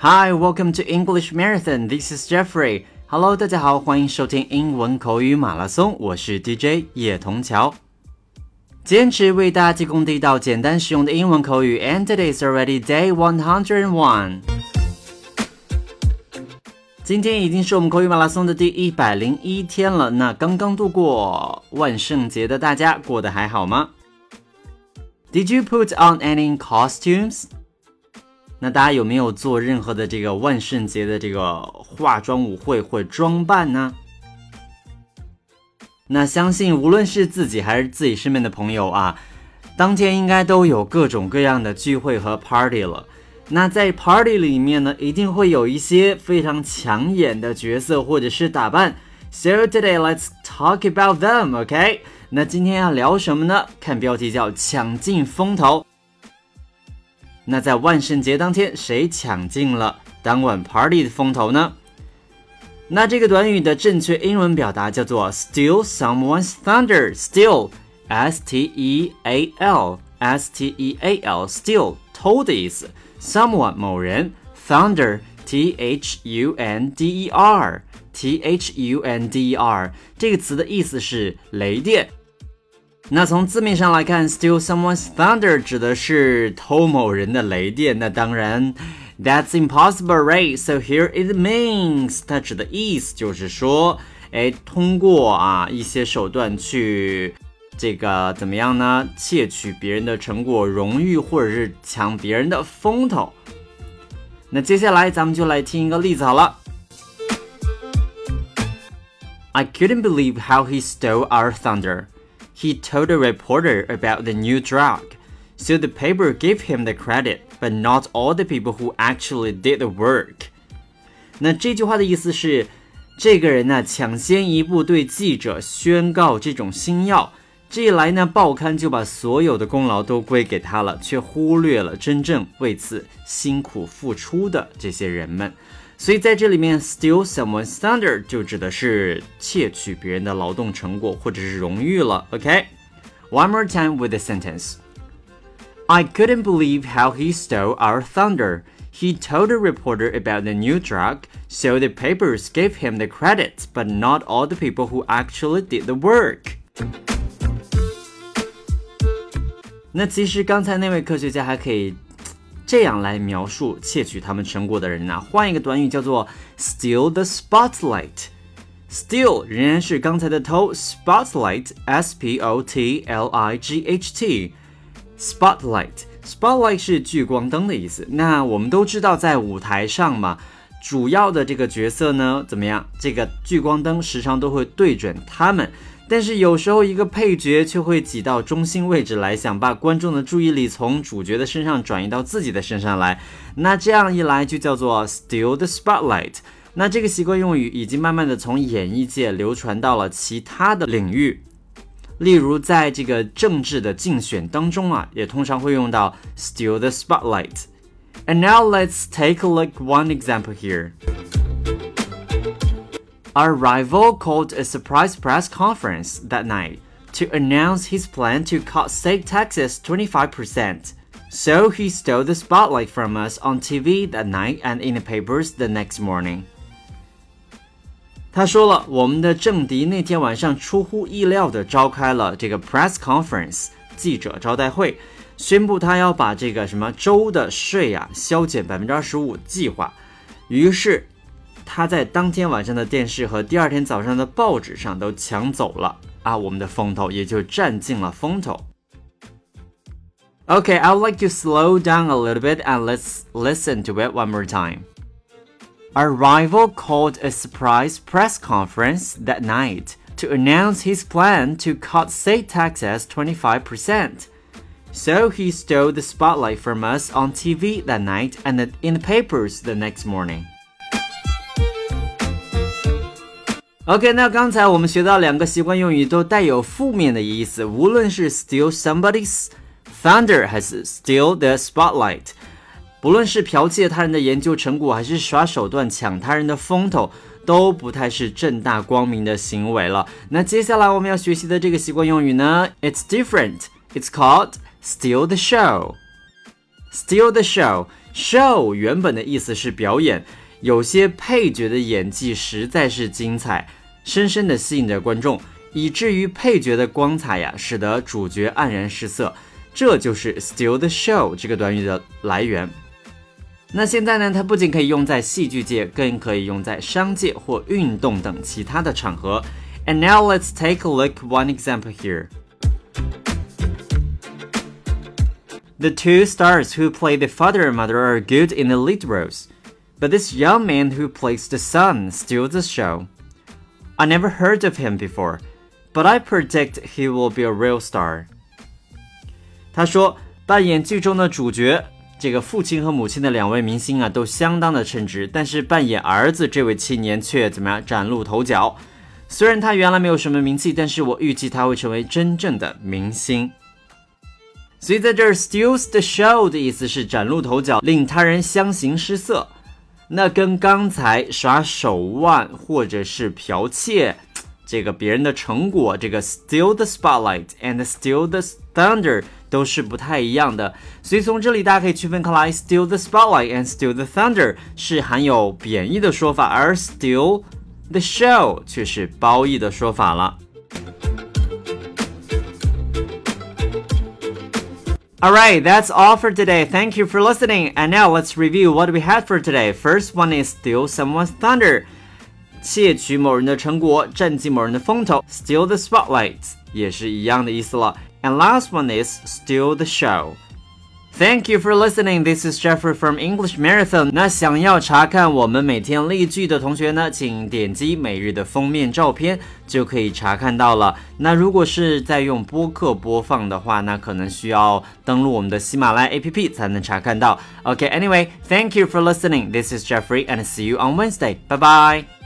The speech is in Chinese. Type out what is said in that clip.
Hi, welcome to English Marathon. This is Jeffrey. Hello，大家好，欢迎收听英文口语马拉松。我是 DJ 叶童桥，坚持为大家提供地道、简单实用的英文口语。And today is already day one hundred and one. 今天已经是我们口语马拉松的第一百零一天了。那刚刚度过万圣节的大家过得还好吗？Did you put on any costumes? 那大家有没有做任何的这个万圣节的这个化妆舞会或装扮呢？那相信无论是自己还是自己身边的朋友啊，当天应该都有各种各样的聚会和 party 了。那在 party 里面呢，一定会有一些非常抢眼的角色或者是打扮。So today let's talk about them, OK？那今天要聊什么呢？看标题叫抢尽风头。那在万圣节当天，谁抢尽了当晚 party 的风头呢？那这个短语的正确英文表达叫做 steal someone's thunder。steal，s t e a l，s t e a l，steal 偷的意思。someone 某人，thunder，t h u n d e r，t h u n d e r 这个词的意思是雷电。那从字面上来看，steal someone's thunder 指的是偷某人的雷电。那当然，that's impossible, right? So here it means，它指的意思就是说，哎，通过啊一些手段去这个怎么样呢？窃取别人的成果、荣誉，或者是抢别人的风头。那接下来咱们就来听一个例子好了。I couldn't believe how he stole our thunder. He told a reporter about the new drug, so the paper gave him the credit, but not all the people who actually did the work. 那这句话的意思是，这个人呢抢先一步对记者宣告这种新药，这一来呢，报刊就把所有的功劳都归给他了，却忽略了真正为此辛苦付出的这些人们。所以在这里面，steal someone's thunder 就指的是窃取别人的劳动成果或者是荣誉了。OK，one、okay? more time with the sentence. I couldn't believe how he stole our thunder. He told a reporter about the new drug, so the papers gave him the credit, but not all the people who actually did the work. 那其实刚才那位科学家还可以 这样来描述窃取他们成果的人呢？换一个短语叫做 steal the spotlight。steal 仍然是刚才的偷，spotlight，s p o t l i g h t，spotlight，spotlight 是聚光灯的意思。那我们都知道，在舞台上嘛，主要的这个角色呢，怎么样？这个聚光灯时常都会对准他们。但是有时候一个配角却会挤到中心位置来，想把观众的注意力从主角的身上转移到自己的身上来。那这样一来就叫做 steal the spotlight。那这个习惯用语已经慢慢的从演艺界流传到了其他的领域，例如在这个政治的竞选当中啊，也通常会用到 steal the spotlight。And now let's take a look one example here. Our rival called a surprise press conference that night to announce his plan to cut state taxes 25%. So he stole the spotlight from us on TV that night and in the papers the next morning. 他说了，我们的政敌那天晚上出乎意料地召开了这个 press conference 记者招待会，宣布他要把这个什么州的税啊削减百分之二十五计划。于是 他在当天晚上的电视和第二天早上的报纸上都抢走了啊，我们的风头也就占尽了风头。Okay, I would like to slow down a little bit and let's listen to it one more time. Our rival called a surprise press conference that night to announce his plan to cut state taxes 25%. So he stole the spotlight from us on TV that night and in the papers the next morning. OK，那刚才我们学到两个习惯用语都带有负面的意思，无论是 steal somebody's thunder 还是 steal the spotlight，不论是剽窃他人的研究成果，还是耍手段抢他人的风头，都不太是正大光明的行为了。那接下来我们要学习的这个习惯用语呢，it's different，it's called steal the show。Steal the show。show 原本的意思是表演，有些配角的演技实在是精彩，深深的吸引着观众，以至于配角的光彩呀，使得主角黯然失色。这就是 steal the show 这个短语的来源。那现在呢，它不仅可以用在戏剧界，更可以用在商界或运动等其他的场合。And now let's take a look one example here. The two stars who play the father and mother are good in the lead roles, but this young man who plays the son steals the show. I never heard of him before, but I predict he will be a real star. 他说，扮演剧中的主角，这个父亲和母亲的两位明星啊，都相当的称职，但是扮演儿子这位青年却怎么样崭露头角？虽然他原来没有什么名气，但是我预计他会成为真正的明星。所以在这儿，steals the show 的意思是崭露头角，令他人相形失色。 那跟刚才耍手腕或者是剽窃这个别人的成果，这个 steal the spotlight and steal the thunder 都是不太一样的。所以从这里大家可以区分开来，steal the spotlight and steal the thunder 是含有贬义的说法，而 steal The show 却是褒义的说法了。Alright, that's all for today. Thank you for listening. And now let's review what we had for today. First one is steal someone's thunder. 窃取某人的成果，占尽某人的风头，steal the spotlight 也是一样的意思了。And last one is steal the show. Thank you for listening. This is Jeffrey from English Marathon. 那想要查看我们每天例句的同学呢，请点击每日的封面照片就可以查看到了。那如果是在用播客播放的话，那可能需要登录我们的喜马拉雅 APP 才能查看到。OK, anyway, thank you for listening. This is Jeffrey and see you on Wednesday. Bye bye.